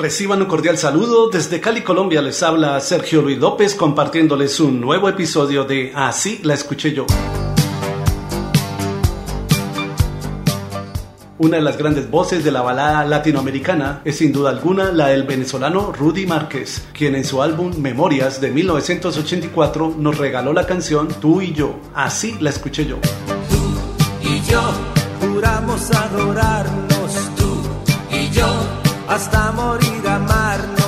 Reciban un cordial saludo. Desde Cali, Colombia, les habla Sergio Luis López compartiéndoles un nuevo episodio de Así la escuché yo. Una de las grandes voces de la balada latinoamericana es sin duda alguna la del venezolano Rudy Márquez, quien en su álbum Memorias de 1984 nos regaló la canción Tú y yo. Así la escuché yo. Tú y yo juramos adorarnos, hasta morir amarnos.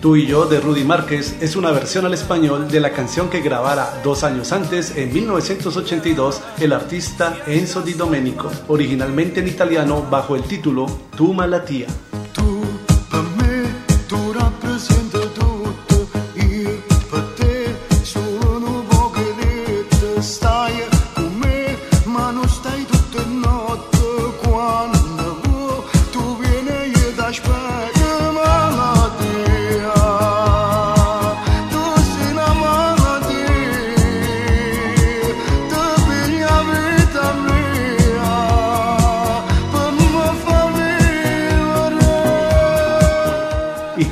Tú y yo de Rudy Márquez es una versión al español de la canción que grabara dos años antes, en 1982, el artista Enzo Di Domenico, originalmente en italiano bajo el título Tu malattia.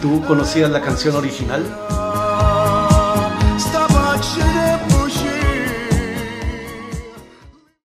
Tú conocías la canción original?